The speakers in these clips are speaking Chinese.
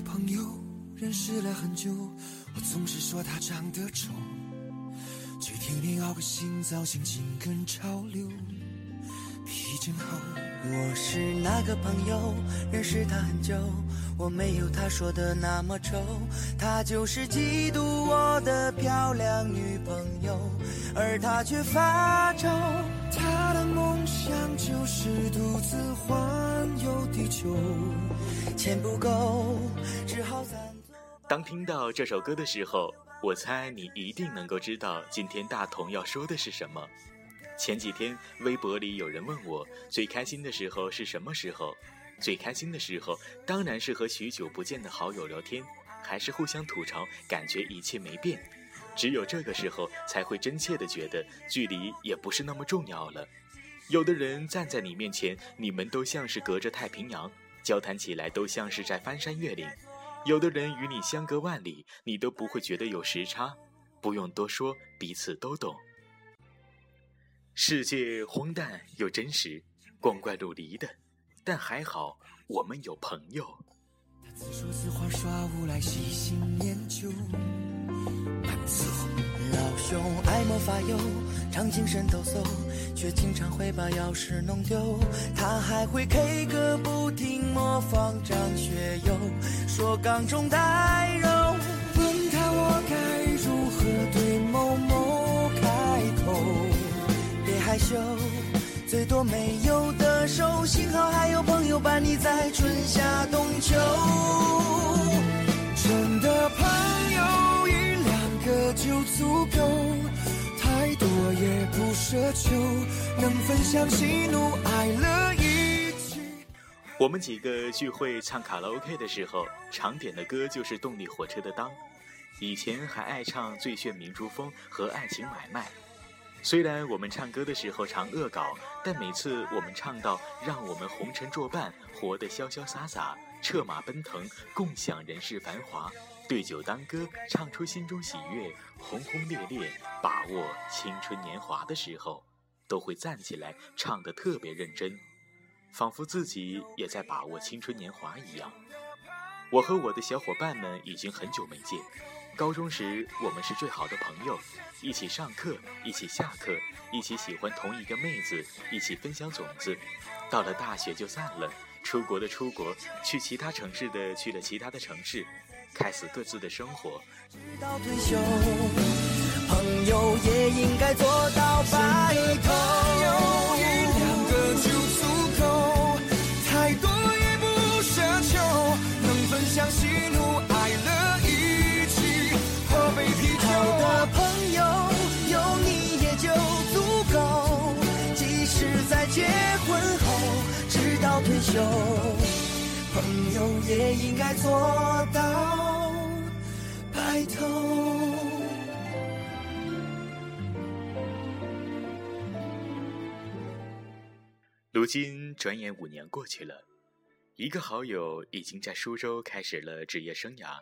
朋友，认识了很久，我总是说他长得丑，却天天熬个新造型，紧跟潮流，皮真厚。我是那个朋友，认识他很久，我没有他说的那么丑，他就是嫉妒我的漂亮女朋友，而他却发愁。他的梦想就是独自环游地球，钱不够，只好暂。当听到这首歌的时候，我猜你一定能够知道今天大同要说的是什么。前几天微博里有人问我最开心的时候是什么时候？最开心的时候当然是和许久不见的好友聊天，还是互相吐槽，感觉一切没变。只有这个时候才会真切的觉得距离也不是那么重要了。有的人站在你面前，你们都像是隔着太平洋，交谈起来都像是在翻山越岭；有的人与你相隔万里，你都不会觉得有时差。不用多说，彼此都懂。世界荒诞又真实，光怪陆离的，但还好我们有朋友。他自说自话耍无赖，细心研究，蛮伺候。老兄爱莫法油，常精神抖擞，却经常会把钥匙弄丢。他还会 K 歌不停，模仿张学友，说缸中带柔。问他我该如何对某某开口？别害羞，最多没有的手，幸好还有朋友伴你在春夏冬秋。真的朋友个就足够，太多也不奢求，能分享喜怒哀乐一起。我们几个聚会唱卡拉 OK 的时候，常点的歌就是动力火车的《当》，以前还爱唱《最炫民族风》和《爱情买卖》。虽然我们唱歌的时候常恶搞，但每次我们唱到“让我们红尘作伴，活得潇潇洒洒，策马奔腾，共享人世繁华，对酒当歌，唱出心中喜悦，轰轰烈烈，把握青春年华”的时候，都会站起来唱得特别认真，仿佛自己也在把握青春年华一样。我和我的小伙伴们已经很久没见。高中时，我们是最好的朋友，一起上课，一起下课，一起喜欢同一个妹子，一起分享种子。到了大学就散了，出国的出国，去其他城市的去了其他的城市，开始各自的生活。直到退休，朋友也应该做到白头。一两个就足够，太多也不奢求，能分享喜怒哀乐一起喝杯啤酒。好的朋友有你也就足够，即使在结婚，退休，朋友也应该做到白头。如今转眼五年过去了，一个好友已经在苏州开始了职业生涯，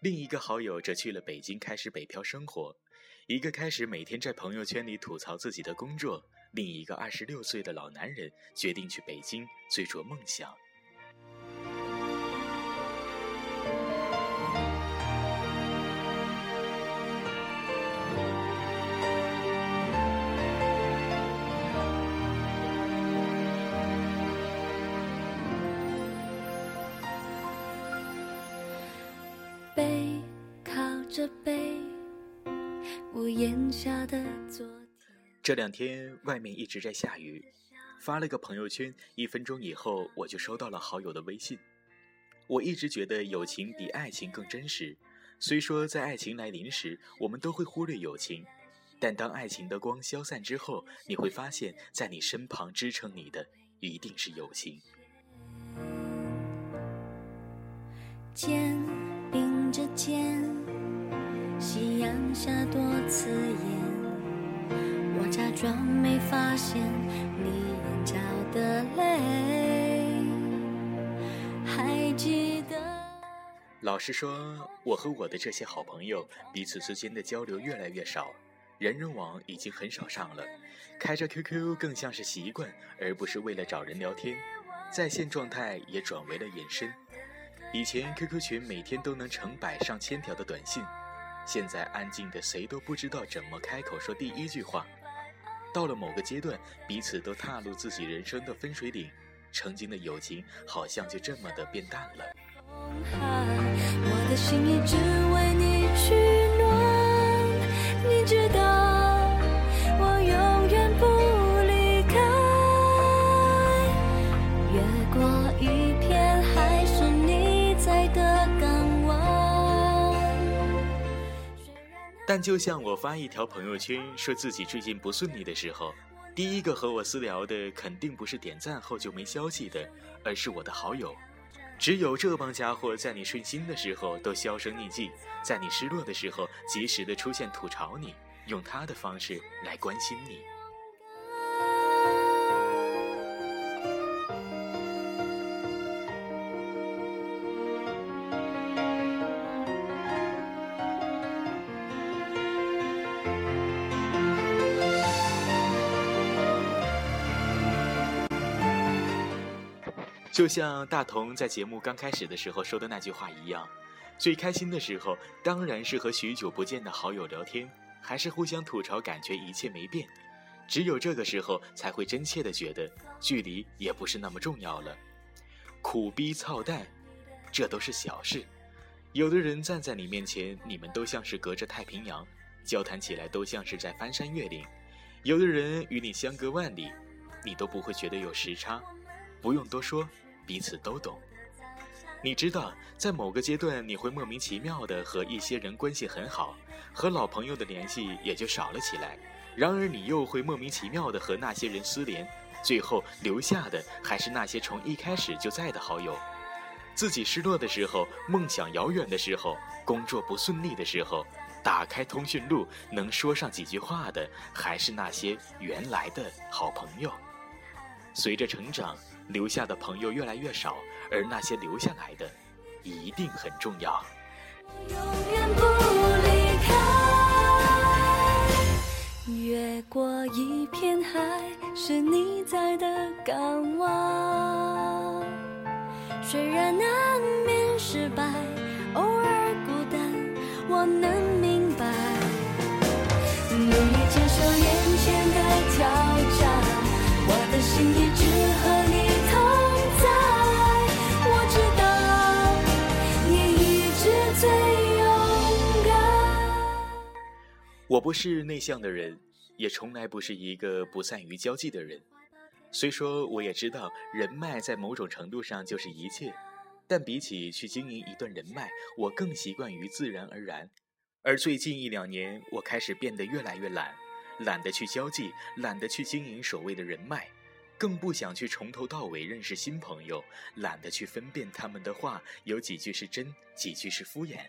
另一个好友则去了北京开始北漂生活，一个开始每天在朋友圈里吐槽自己的工作，另一个二十六岁的老男人决定去北京追逐梦想。背靠着背，屋檐下的昨天。这两天外面一直在下雨，发了个朋友圈，一分钟以后我就收到了好友的微信。我一直觉得友情比爱情更真实，虽说在爱情来临时，我们都会忽略友情，但当爱情的光消散之后，你会发现在你身旁支撑你的一定是友情。肩着肩，夕阳下多刺眼。我假装没发现你眼角的泪，还记得。老实说，我和我的这些好朋友彼此之间的交流越来越少，人人网已经很少上了，开着 QQ 更像是习惯，而不是为了找人聊天，在线状态也转为了隐身。以前 QQ 群每天都能成百上千条的短信，现在安静的谁都不知道怎么开口说第一句话。到了某个阶段，彼此都踏入自己人生的分水岭，曾经的友情好像就这么的变淡了。我的心一直为你取暖，你知道但就像我发一条朋友圈说自己最近不顺利的时候，第一个和我私聊的肯定不是点赞后就没消息的，而是我的好友。只有这帮家伙在你顺心的时候都销声匿迹，在你失落的时候及时的出现吐槽你，用他的方式来关心你。就像大同在节目刚开始的时候说的那句话一样，最开心的时候当然是和许久不见的好友聊天，还是互相吐槽，感觉一切没变。只有这个时候才会真切的觉得距离也不是那么重要了。苦逼操蛋，这都是小事。有的人站在你面前，你们都像是隔着太平洋，交谈起来都像是在翻山越岭；有的人与你相隔万里，你都不会觉得有时差。不用多说。彼此都懂，你知道，在某个阶段，你会莫名其妙的和一些人关系很好，和老朋友的联系也就少了起来。然而，你又会莫名其妙的和那些人失联，最后留下的还是那些从一开始就在的好友。自己失落的时候，梦想遥远的时候，工作不顺利的时候，打开通讯录能说上几句话的，还是那些原来的好朋友。随着成长。留下的朋友越来越少，而那些留下来的，一定很重要。永远不离开，越过一片海，是你在的港湾。虽然难免失败，偶尔孤单，我能明白。努力接受眼前的挑战，我的心我不是内向的人，也从来不是一个不善于交际的人。虽说我也知道人脉在某种程度上就是一切，但比起去经营一段人脉，我更习惯于自然而然。而最近一两年，我开始变得越来越懒，懒得去交际，懒得去经营所谓的人脉，更不想去从头到尾认识新朋友，懒得去分辨他们的话有几句是真，几句是敷衍。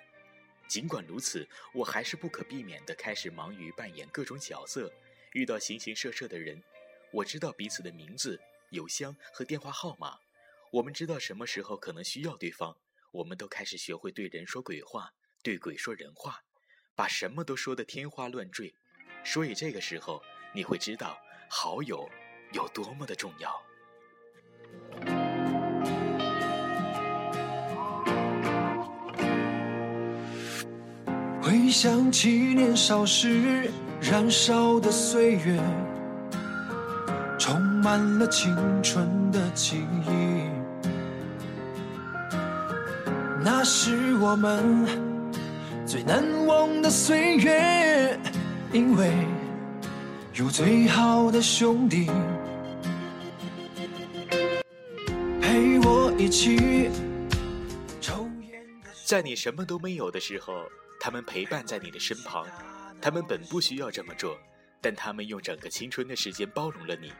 尽管如此，我还是不可避免地开始忙于扮演各种角色，遇到形形色色的人，我知道彼此的名字、邮箱和电话号码，我们知道什么时候可能需要对方，我们都开始学会对人说鬼话，对鬼说人话，把什么都说得天花乱坠。所以这个时候，你会知道好友有多么的重要。回想起年少时燃烧的岁月，充满了青春的记忆。那是我们最难忘的岁月，因为有最好的兄弟陪我一起抽烟。在你什么都没有的时候。他们陪伴在你的身旁，他们本不需要这么做，但他们用整个青春的时间包容了你。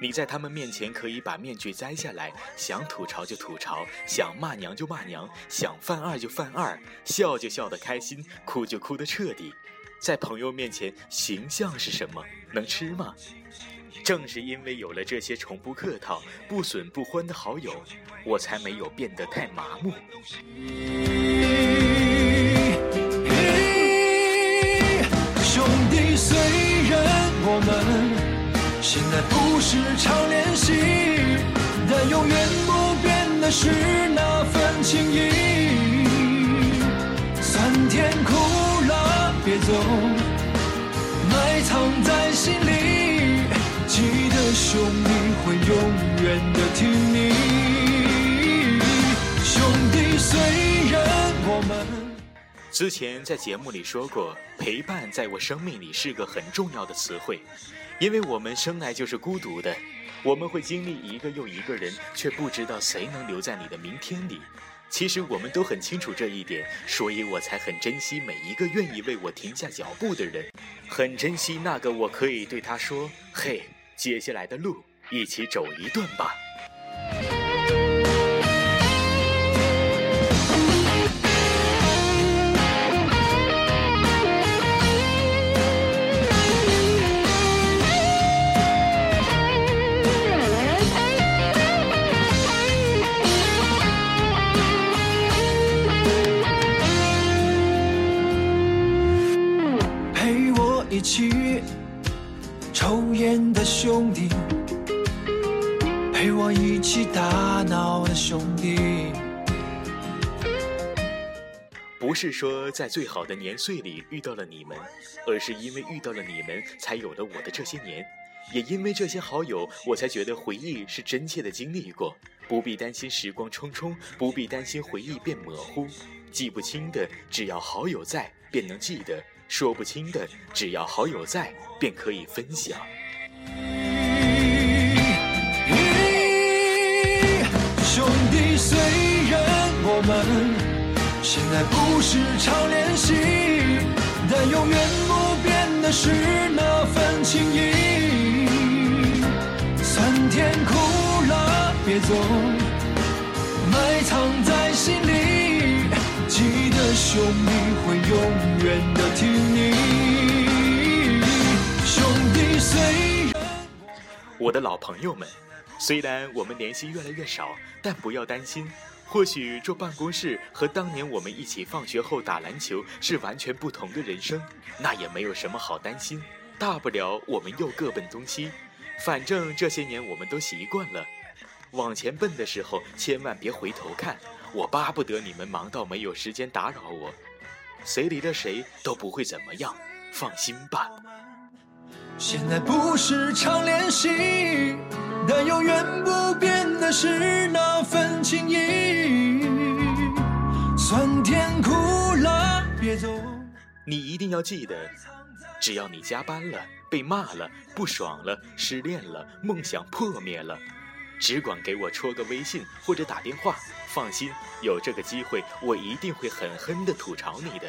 你在他们面前可以把面具摘下来，想吐槽就吐槽，想骂娘就骂娘，想犯二就犯二，笑就笑得开心，哭就哭得彻底。在朋友面前，形象是什么？能吃吗？正是因为有了这些从不客套、不损不欢的好友，我才没有变得太麻木。时常联系但永远不变的是那份情谊。酸甜苦辣别走埋藏在心里记得兄弟会永远的挺你。兄弟虽然我们之前在节目里说过陪伴在我生命里是个很重要的词汇因为我们生来就是孤独的，我们会经历一个又一个人，却不知道谁能留在你的明天里。其实我们都很清楚这一点，所以我才很珍惜每一个愿意为我停下脚步的人，很珍惜那个我可以对他说：“嘿，接下来的路一起走一段吧。”兄弟。不是说在最好的年岁里遇到了你们，而是因为遇到了你们，才有了我的这些年。也因为这些好友，我才觉得回忆是真切的经历过，不必担心时光匆匆，不必担心回忆变模糊。记不清的，只要好友在，便能记得。说不清的，只要好友在，便可以分享。们现在不是常联系，但永远不变的是那份情谊。酸甜苦辣，别走，埋藏在心里，记得兄弟会永远的听。我的老朋友们，虽然我们联系越来越少，但不要担心。或许坐办公室和当年我们一起放学后打篮球是完全不同的人生，那也没有什么好担心。大不了我们又各奔东西，反正这些年我们都习惯了。往前奔的时候，千万别回头看。我巴不得你们忙到没有时间打扰我，谁离了谁都不会怎么样，放心吧。现在不是常联系，但永远不变的是那份情谊。酸甜苦辣，别走。你一定要记得，只要你加班了、被骂了、不爽了、失恋了、梦想破灭了，只管给我戳个微信或者打电话。放心，有这个机会，我一定会狠狠的吐槽你的。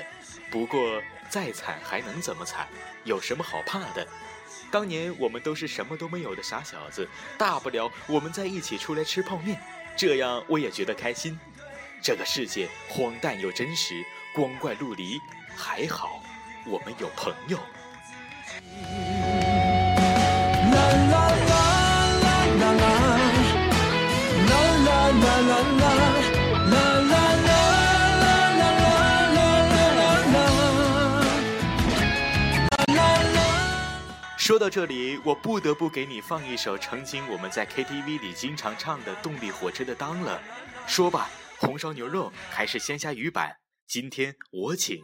不过再惨还能怎么惨？有什么好怕的？当年我们都是什么都没有的傻小子，大不了我们在一起出来吃泡面，这样我也觉得开心。这个世界荒诞又真实，光怪陆离，还好我们有朋友。说到这里，我不得不给你放一首曾经我们在 KTV 里经常唱的《动力火车》的当了。说吧，红烧牛肉还是鲜虾鱼板？今天我请。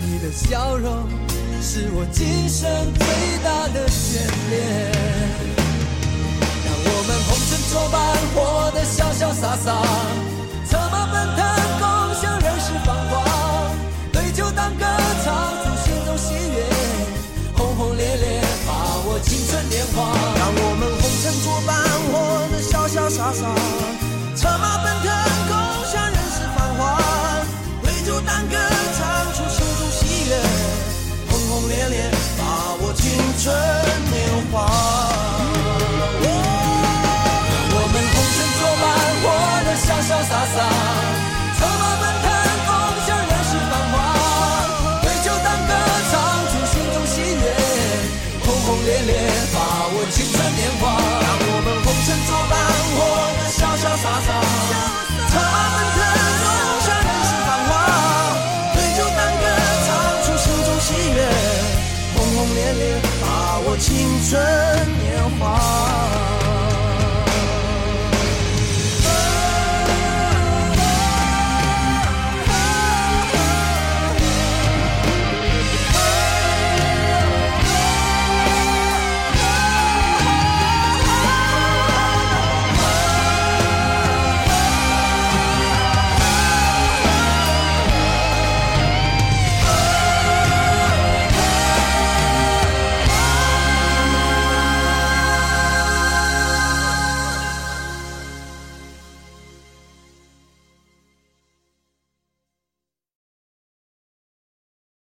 你的笑容是我今生最大的眷恋。让我们红尘作伴，活得潇潇洒洒，策马奔腾，共享人世繁华。对酒当歌，唱出心中喜悦，轰轰烈烈，把握青春年华。让我们红尘作伴，活得潇潇洒洒，策马奔腾，春